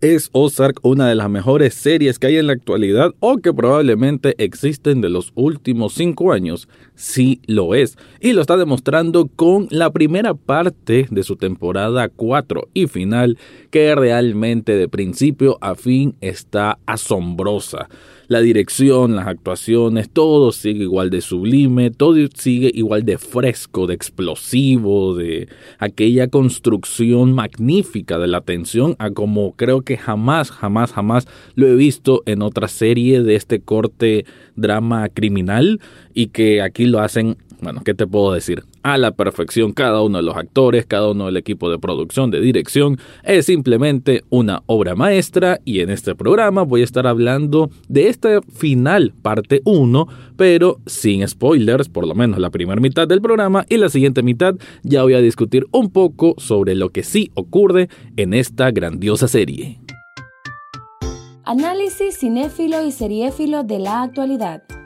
¿Es Ozark una de las mejores series que hay en la actualidad o que probablemente existen de los últimos cinco años? Sí lo es, y lo está demostrando con la primera parte de su temporada 4 y final, que realmente de principio a fin está asombrosa la dirección, las actuaciones, todo sigue igual de sublime, todo sigue igual de fresco, de explosivo, de aquella construcción magnífica de la tensión, a como creo que jamás, jamás, jamás lo he visto en otra serie de este corte drama criminal y que aquí lo hacen bueno, ¿qué te puedo decir? A la perfección cada uno de los actores, cada uno del equipo de producción, de dirección, es simplemente una obra maestra y en este programa voy a estar hablando de esta final parte 1, pero sin spoilers, por lo menos la primera mitad del programa y la siguiente mitad ya voy a discutir un poco sobre lo que sí ocurre en esta grandiosa serie. Análisis cinéfilo y seriéfilo de la actualidad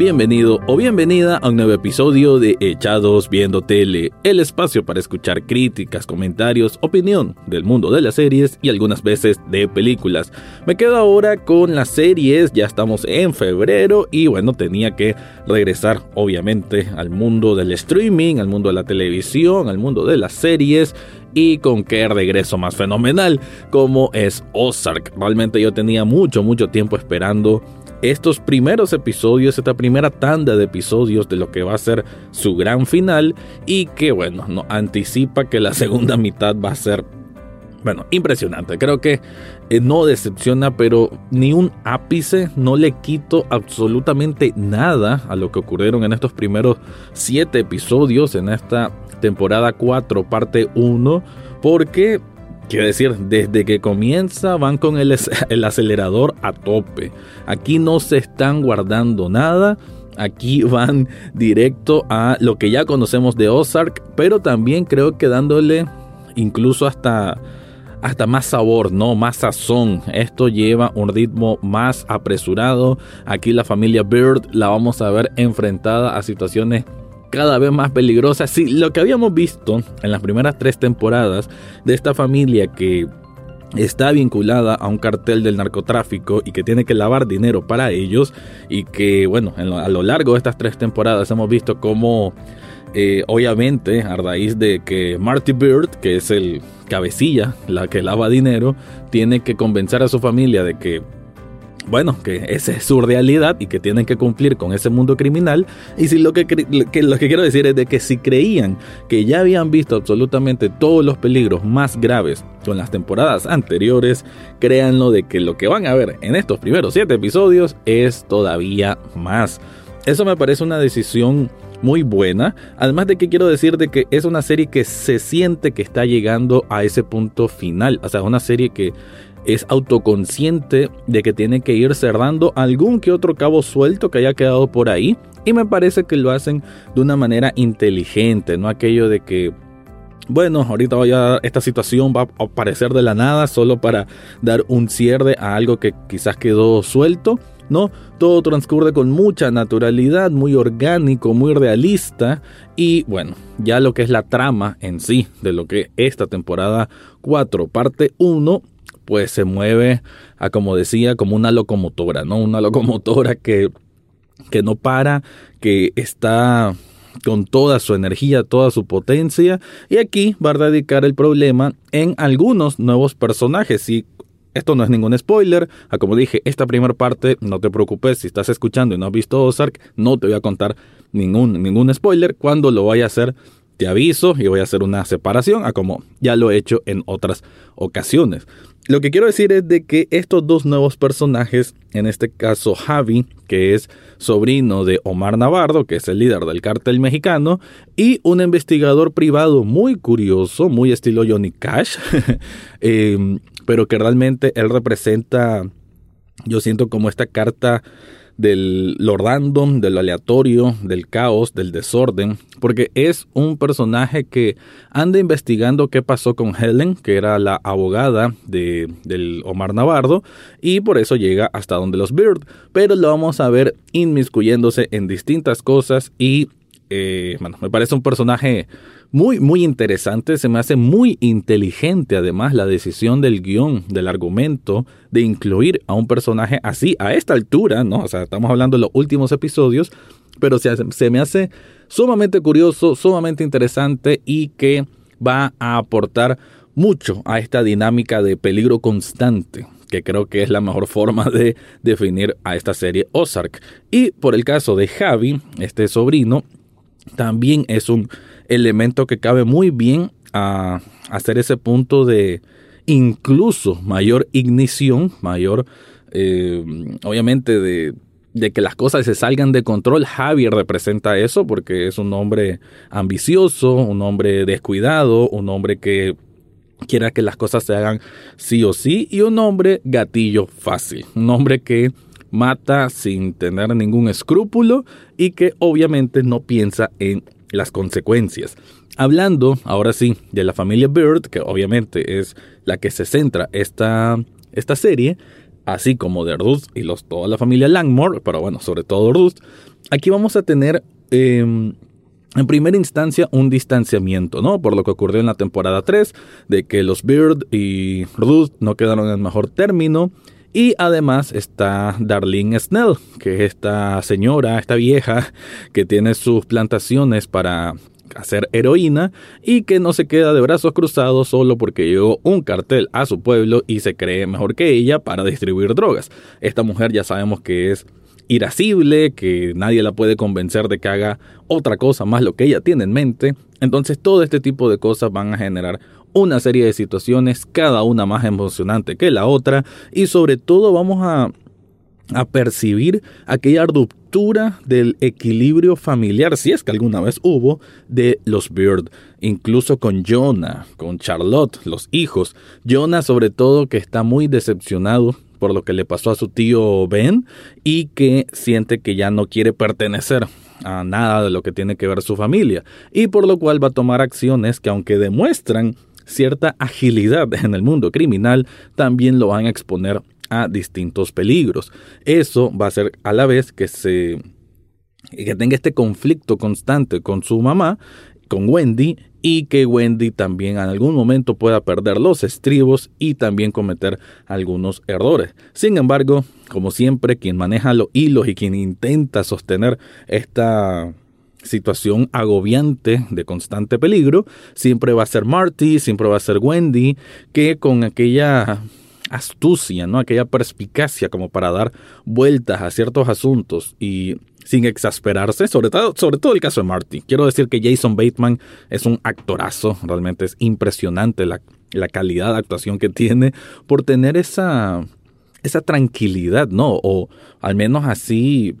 Bienvenido o bienvenida a un nuevo episodio de Echados Viendo Tele, el espacio para escuchar críticas, comentarios, opinión del mundo de las series y algunas veces de películas. Me quedo ahora con las series, ya estamos en febrero y bueno, tenía que regresar obviamente al mundo del streaming, al mundo de la televisión, al mundo de las series y con qué regreso más fenomenal como es Ozark. Realmente yo tenía mucho, mucho tiempo esperando estos primeros episodios, esta primera tanda de episodios de lo que va a ser su gran final y que bueno, no anticipa que la segunda mitad va a ser bueno, impresionante. Creo que eh, no decepciona, pero ni un ápice, no le quito absolutamente nada a lo que ocurrieron en estos primeros siete episodios en esta temporada 4, parte 1, porque Quiero decir, desde que comienza van con el, el, acelerador a tope. Aquí no se están guardando nada. Aquí van directo a lo que ya conocemos de Ozark, pero también creo que dándole incluso hasta, hasta más sabor, ¿no? Más sazón. Esto lleva un ritmo más apresurado. Aquí la familia Bird la vamos a ver enfrentada a situaciones cada vez más peligrosa. Sí, lo que habíamos visto en las primeras tres temporadas de esta familia que está vinculada a un cartel del narcotráfico y que tiene que lavar dinero para ellos y que bueno, a lo largo de estas tres temporadas hemos visto cómo eh, obviamente a raíz de que Marty Bird, que es el cabecilla, la que lava dinero, tiene que convencer a su familia de que bueno, que esa es su realidad y que tienen que cumplir con ese mundo criminal. Y si lo que, lo que quiero decir es de que si creían que ya habían visto absolutamente todos los peligros más graves con las temporadas anteriores, créanlo de que lo que van a ver en estos primeros siete episodios es todavía más. Eso me parece una decisión muy buena. Además de que quiero decir de que es una serie que se siente que está llegando a ese punto final. O sea, una serie que es autoconsciente de que tiene que ir cerrando algún que otro cabo suelto que haya quedado por ahí. Y me parece que lo hacen de una manera inteligente, no aquello de que bueno, ahorita esta situación va a aparecer de la nada solo para dar un cierre a algo que quizás quedó suelto. No, todo transcurre con mucha naturalidad, muy orgánico, muy realista y bueno, ya lo que es la trama en sí de lo que esta temporada 4 parte 1 pues se mueve a como decía, como una locomotora, ¿no? Una locomotora que, que no para, que está con toda su energía, toda su potencia. Y aquí va a radicar el problema en algunos nuevos personajes. Y esto no es ningún spoiler. A como dije, esta primera parte, no te preocupes, si estás escuchando y no has visto Ozark, no te voy a contar ningún, ningún spoiler. Cuando lo vaya a hacer, te aviso y voy a hacer una separación, a como ya lo he hecho en otras ocasiones. Lo que quiero decir es de que estos dos nuevos personajes, en este caso Javi, que es sobrino de Omar Navarro, que es el líder del cártel mexicano, y un investigador privado muy curioso, muy estilo Johnny Cash, em, pero que realmente él representa, yo siento como esta carta del lo random, de lo aleatorio, del caos, del desorden, porque es un personaje que anda investigando qué pasó con Helen, que era la abogada de, del Omar Navarro, y por eso llega hasta donde los Bird, pero lo vamos a ver inmiscuyéndose en distintas cosas y, eh, bueno, me parece un personaje muy, muy interesante. Se me hace muy inteligente, además, la decisión del guion, del argumento, de incluir a un personaje así, a esta altura, ¿no? O sea, estamos hablando de los últimos episodios, pero se, se me hace sumamente curioso, sumamente interesante y que va a aportar mucho a esta dinámica de peligro constante que creo que es la mejor forma de definir a esta serie Ozark. Y por el caso de Javi, este sobrino, también es un elemento que cabe muy bien a hacer ese punto de incluso mayor ignición, mayor, eh, obviamente, de, de, que las cosas se salgan de control. Javier representa eso porque es un hombre ambicioso, un hombre descuidado, un hombre que quiera que las cosas se hagan sí o sí y un hombre gatillo fácil, un hombre que mata sin tener ningún escrúpulo y que obviamente no piensa en las consecuencias. Hablando ahora sí de la familia Bird, que obviamente es la que se centra esta, esta serie, así como de Ruth y los, toda la familia Langmore, pero bueno, sobre todo Ruth, aquí vamos a tener em, en primera instancia un distanciamiento, ¿no? Por lo que ocurrió en la temporada 3, de que los Bird y Ruth no quedaron en el mejor término. Y además está Darlene Snell, que es esta señora, esta vieja, que tiene sus plantaciones para hacer heroína y que no se queda de brazos cruzados solo porque llegó un cartel a su pueblo y se cree mejor que ella para distribuir drogas. Esta mujer ya sabemos que es irascible, que nadie la puede convencer de que haga otra cosa más lo que ella tiene en mente. Entonces todo este tipo de cosas van a generar una serie de situaciones, cada una más emocionante que la otra, y sobre todo vamos a, a percibir aquella ruptura del equilibrio familiar, si es que alguna vez hubo, de los Bird, incluso con Jonah, con Charlotte, los hijos. Jonah sobre todo que está muy decepcionado por lo que le pasó a su tío Ben y que siente que ya no quiere pertenecer a nada de lo que tiene que ver su familia y por lo cual va a tomar acciones que aunque demuestran cierta agilidad en el mundo criminal, también lo van a exponer a distintos peligros. Eso va a ser a la vez que se que tenga este conflicto constante con su mamá, con Wendy, y que Wendy también en algún momento pueda perder los estribos y también cometer algunos errores. Sin embargo, como siempre, quien maneja los hilos y quien intenta sostener esta situación agobiante de constante peligro, siempre va a ser Marty, siempre va a ser Wendy, que con aquella astucia, ¿no? aquella perspicacia como para dar vueltas a ciertos asuntos y sin exasperarse, sobre todo, sobre todo el caso de Marty. Quiero decir que Jason Bateman es un actorazo, realmente es impresionante la, la calidad de actuación que tiene por tener esa, esa tranquilidad, ¿no? O al menos así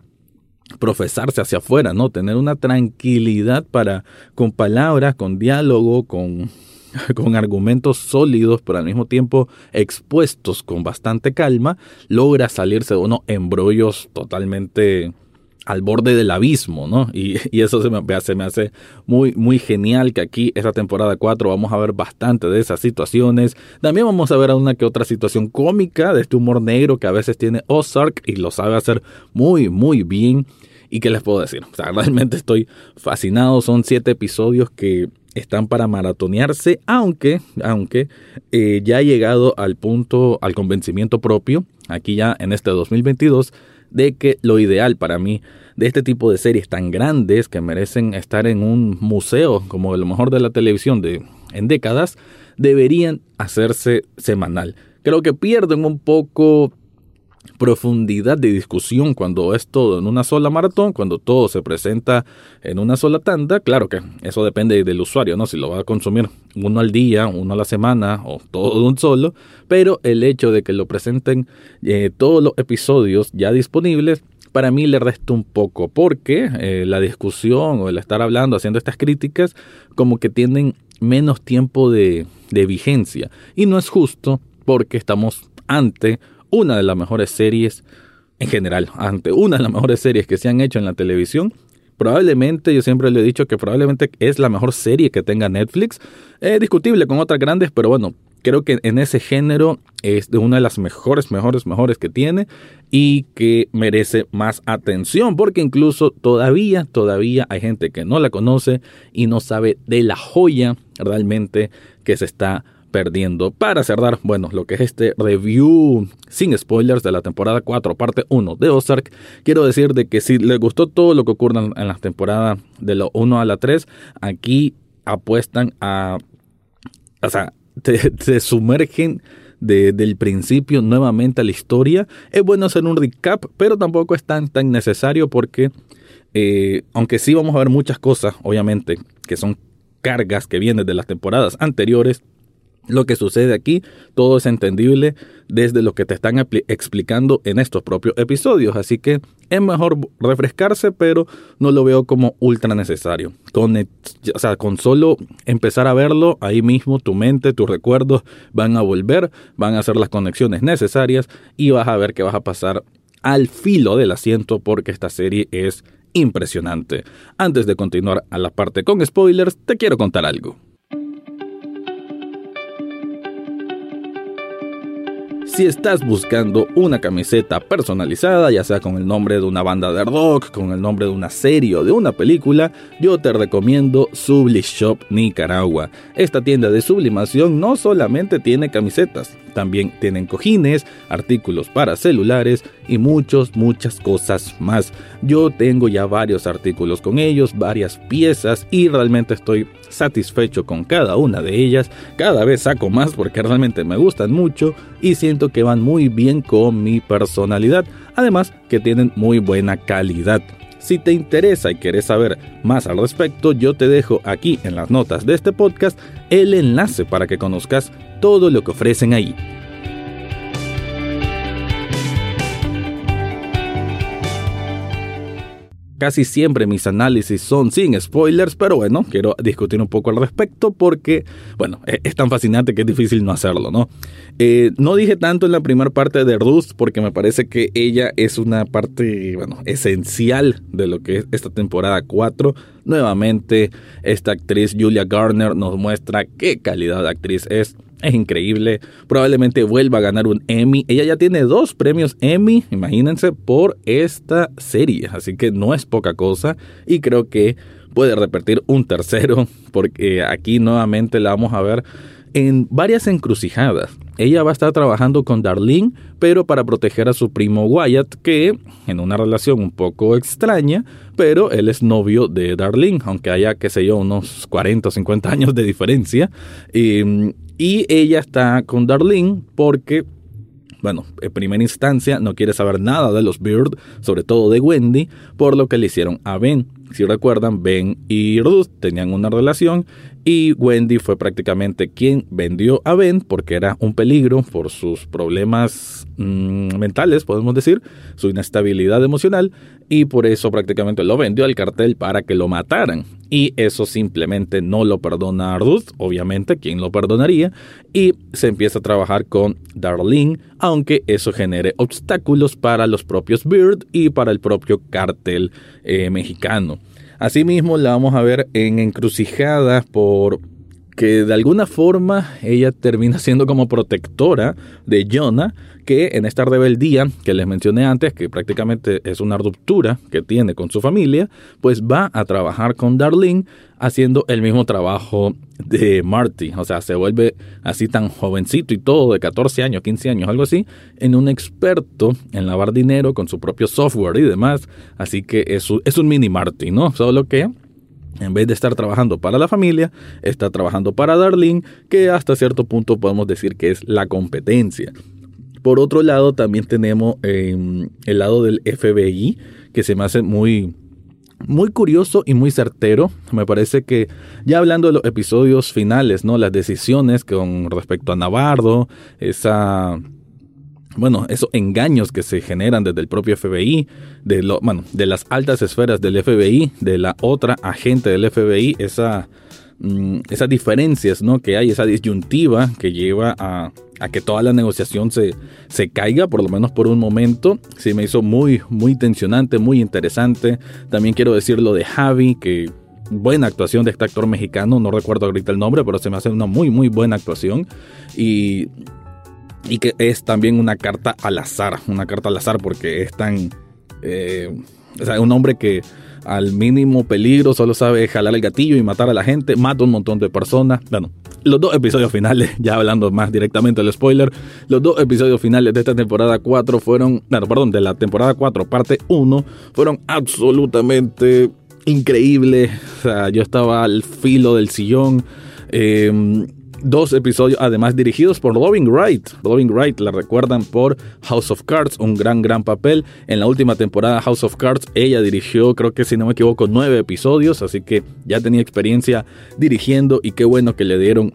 profesarse hacia afuera, ¿no? Tener una tranquilidad para, con palabras, con diálogo, con, con argumentos sólidos, pero al mismo tiempo expuestos con bastante calma, logra salirse de unos embrollos totalmente al borde del abismo, ¿no? Y, eso se me, se me hace muy, muy genial que aquí, esta temporada 4, vamos a ver bastante de esas situaciones. También vamos a ver una que otra situación cómica de este humor negro que a veces tiene Ozark y lo sabe hacer muy, muy bien. ¿Y qué les puedo decir? O sea, realmente estoy fascinado. Son siete episodios que están para maratonearse, aunque, aunque eh, ya he llegado al punto, al convencimiento propio, aquí ya en este 2022, de que lo ideal para mí de este tipo de series tan grandes que merecen estar en un museo como lo mejor de la televisión de, en décadas, deberían hacerse semanal. Creo que pierden un poco profundidad de discusión cuando es todo en una sola maratón, cuando todo se presenta en una sola tanda, claro que eso depende del usuario, ¿no? Si lo va a consumir uno al día, uno a la semana o todo de un solo, pero el hecho de que lo presenten eh, todos los episodios ya disponibles, para mí le resta un poco, porque eh, la discusión o el estar hablando, haciendo estas críticas, como que tienen menos tiempo de, de vigencia. Y no es justo porque estamos ante una de las mejores series en general, ante una de las mejores series que se han hecho en la televisión. Probablemente, yo siempre le he dicho que probablemente es la mejor serie que tenga Netflix. Es discutible con otras grandes, pero bueno, creo que en ese género es de una de las mejores, mejores, mejores que tiene y que merece más atención porque incluso todavía, todavía hay gente que no la conoce y no sabe de la joya realmente que se está perdiendo. Para cerrar, bueno, lo que es este review sin spoilers de la temporada 4, parte 1 de Ozark, quiero decir de que si les gustó todo lo que ocurre en la temporada de la 1 a la 3, aquí apuestan a... O sea, se sumergen desde el principio nuevamente a la historia. Es bueno hacer un recap, pero tampoco es tan, tan necesario porque, eh, aunque sí vamos a ver muchas cosas, obviamente, que son cargas que vienen de las temporadas anteriores, lo que sucede aquí, todo es entendible desde lo que te están explicando en estos propios episodios, así que es mejor refrescarse, pero no lo veo como ultra necesario. Con, o sea, con solo empezar a verlo, ahí mismo tu mente, tus recuerdos van a volver, van a hacer las conexiones necesarias y vas a ver que vas a pasar al filo del asiento porque esta serie es impresionante. Antes de continuar a la parte con spoilers, te quiero contar algo. Si estás buscando una camiseta personalizada, ya sea con el nombre de una banda de rock, con el nombre de una serie o de una película, yo te recomiendo Subli Shop Nicaragua. Esta tienda de sublimación no solamente tiene camisetas, también tienen cojines, artículos para celulares y muchas, muchas cosas más. Yo tengo ya varios artículos con ellos, varias piezas y realmente estoy satisfecho con cada una de ellas. Cada vez saco más porque realmente me gustan mucho y siento que van muy bien con mi personalidad. Además que tienen muy buena calidad. Si te interesa y quieres saber más al respecto, yo te dejo aquí en las notas de este podcast el enlace para que conozcas todo lo que ofrecen ahí. Casi siempre mis análisis son sin spoilers, pero bueno, quiero discutir un poco al respecto porque, bueno, e-, es tan fascinante que es difícil no hacerlo, ¿no? Eh, no dije tanto en la primera parte de Ruth porque me parece que ella es una parte, bueno, esencial de lo que es esta temporada 4. Nuevamente, esta actriz Julia Garner nos muestra qué calidad de actriz es es increíble. Probablemente vuelva a ganar un Emmy. Ella ya tiene dos premios Emmy, imagínense, por esta serie. Así que no es poca cosa. Y creo que puede repetir un tercero, porque aquí nuevamente la vamos a ver en varias encrucijadas. Ella va a estar trabajando con Darlene, pero para proteger a su primo Wyatt, que en una relación un poco extraña, pero él es novio de Darlene, aunque haya, qué sé yo, unos 40 o 50 años de diferencia. Y, y ella está con Darlene porque bueno, en primera instancia no quiere saber nada de los Beard, sobre todo de Wendy, por lo que le hicieron a Ben. Si recuerdan, Ben y Ruth tenían una relación y Wendy fue prácticamente quien vendió a Ben porque era un peligro por sus problemas mm, mentales, podemos decir, su inestabilidad emocional y por eso prácticamente lo vendió al cartel para que lo mataran. Y eso simplemente no lo perdona Ruth, obviamente, ¿quién lo perdonaría? Y se empieza a trabajar con Darlene, aunque eso genere obstáculos para los propios Beard y para el propio cartel eh, mexicano. Asimismo, la vamos a ver en encrucijadas por que de alguna forma ella termina siendo como protectora de Jonah, que en esta rebeldía que les mencioné antes, que prácticamente es una ruptura que tiene con su familia, pues va a trabajar con Darlene haciendo el mismo trabajo de Marty. O sea, se vuelve así tan jovencito y todo, de 14 años, 15 años, algo así, en un experto en lavar dinero con su propio software y demás. Así que es, es un mini Marty, ¿no? Solo que en vez de estar trabajando para la familia, está trabajando para Darlene, que hasta cierto punto podemos decir que es la competencia. Por otro lado, también tenemos em, el lado del FBI, que se me hace muy, muy curioso y muy certero. Me parece que ya hablando de los episodios finales, ¿no? Las decisiones con respecto a Navarro, esa bueno, esos engaños que se generan desde el propio FBI, de, lo, de las altas esferas del FBI, de la otra agente del FBI, esa mm, esas diferencias ¿no? que hay, esa disyuntiva que lleva a, que toda la negociación se, se caiga, por lo menos por un momento. Sí, me hizo muy, muy tensionante, muy interesante. También quiero decir lo de Javi, que buena actuación de este actor mexicano, no recuerdo ahorita el nombre, pero se me hace una muy, muy buena actuación. Y, y que es también una carta al azar, una carta al azar porque es tan... Eh, o sea, un hombre que al mínimo peligro solo sabe jalar el gatillo y matar a la gente, mata un montón de personas. Bueno, los dos episodios finales, ya hablando más directamente del spoiler, los dos episodios finales de esta temporada 4 fueron, bueno, perdón, de la temporada 4, parte 1, fueron absolutamente increíbles. O sea, yo estaba al filo del sillón. Eh, dos episodios además dirigidos por Robin Wright. Robin Wright la recuerdan por House of Cards, un gran, gran papel. En la última temporada House of Cards ella dirigió, creo que si no me equivoco, nueve episodios, así que ya tenía experiencia dirigiendo y qué bueno que le dieron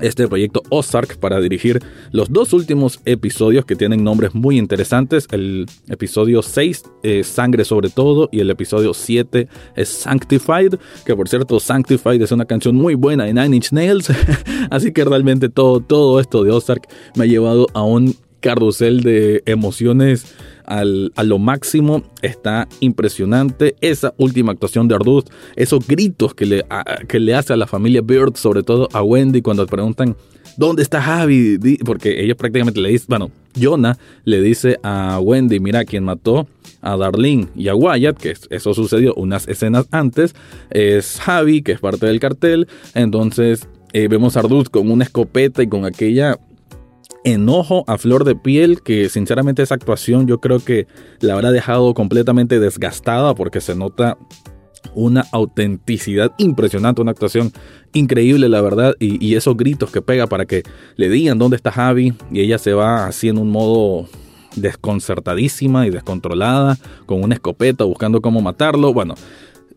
este proyecto Ozark para dirigir los dos últimos episodios que tienen nombres muy interesantes. El episodio 6 es Sangre sobre todo y el episodio 7 es Sanctified, que por cierto Sanctified es una canción muy buena de Nine Inch Nails. Así que realmente todo, todo esto de Ozark me ha llevado a un carrusel de emociones a lo máximo. Está impresionante. Esa última actuación de Arduz, esos gritos que le, que le hace a la familia Bird, sobre todo a Wendy, cuando preguntan. ¿Dónde está Javi? Porque ellos prácticamente le dicen, bueno, Jonah le dice a Wendy, mira, quien mató a Darlene y a Wyatt, que eso sucedió unas escenas antes, es Javi, que es parte del cartel. Entonces eh, vemos a Arduz con una escopeta y con aquella enojo a flor de piel que sinceramente esa actuación yo creo que la habrá dejado completamente desgastada porque se nota una autenticidad impresionante, una actuación increíble la verdad y, esos gritos que pega para que le digan dónde está Javi y ella se va así en un modo desconcertadísima y descontrolada con una escopeta buscando cómo matarlo, bueno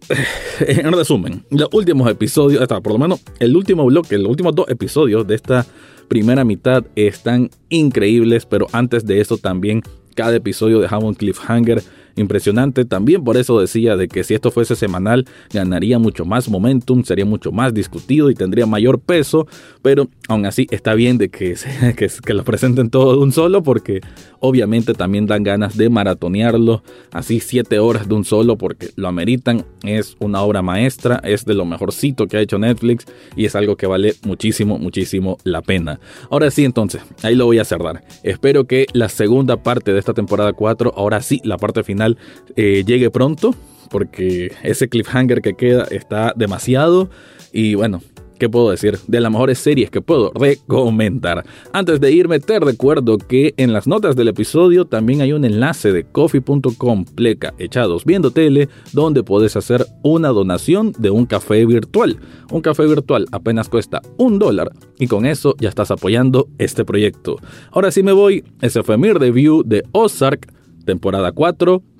en resumen, los últimos episodios, por lo menos el último bloque, los últimos dos episodios de esta primera mitad están increíbles, pero antes de eso también cada episodio dejaba un cliffhanger impresionante. También por eso decía de que si esto fuese semanal ganaría mucho más momentum, sería mucho más discutido y tendría mayor peso, pero aún así está bien de que, que, lo presenten todo de un solo porque obviamente también dan ganas de maratonearlo así siete horas de un solo porque lo ameritan, es una obra maestra, es de lo mejorcito que ha hecho Netflix y es algo que vale muchísimo, muchísimo la pena. Ahora sí entonces, ahí lo voy a cerrar. Espero que la segunda parte de esta temporada 4, ahora sí, la parte final, eh, llegue pronto, porque ese cliffhanger que queda está demasiado. Y bueno, ¿qué puedo decir? De las mejores series que puedo recomendar. Antes de irme, te recuerdo que en las notas del episodio también hay un enlace de coffee.com pleca echados viendo tele, donde puedes hacer una donación de un café virtual. Un café virtual apenas cuesta un dólar y con eso ya estás apoyando este proyecto. Ahora sí me voy, ese fue mi review de Ozark, temporada 4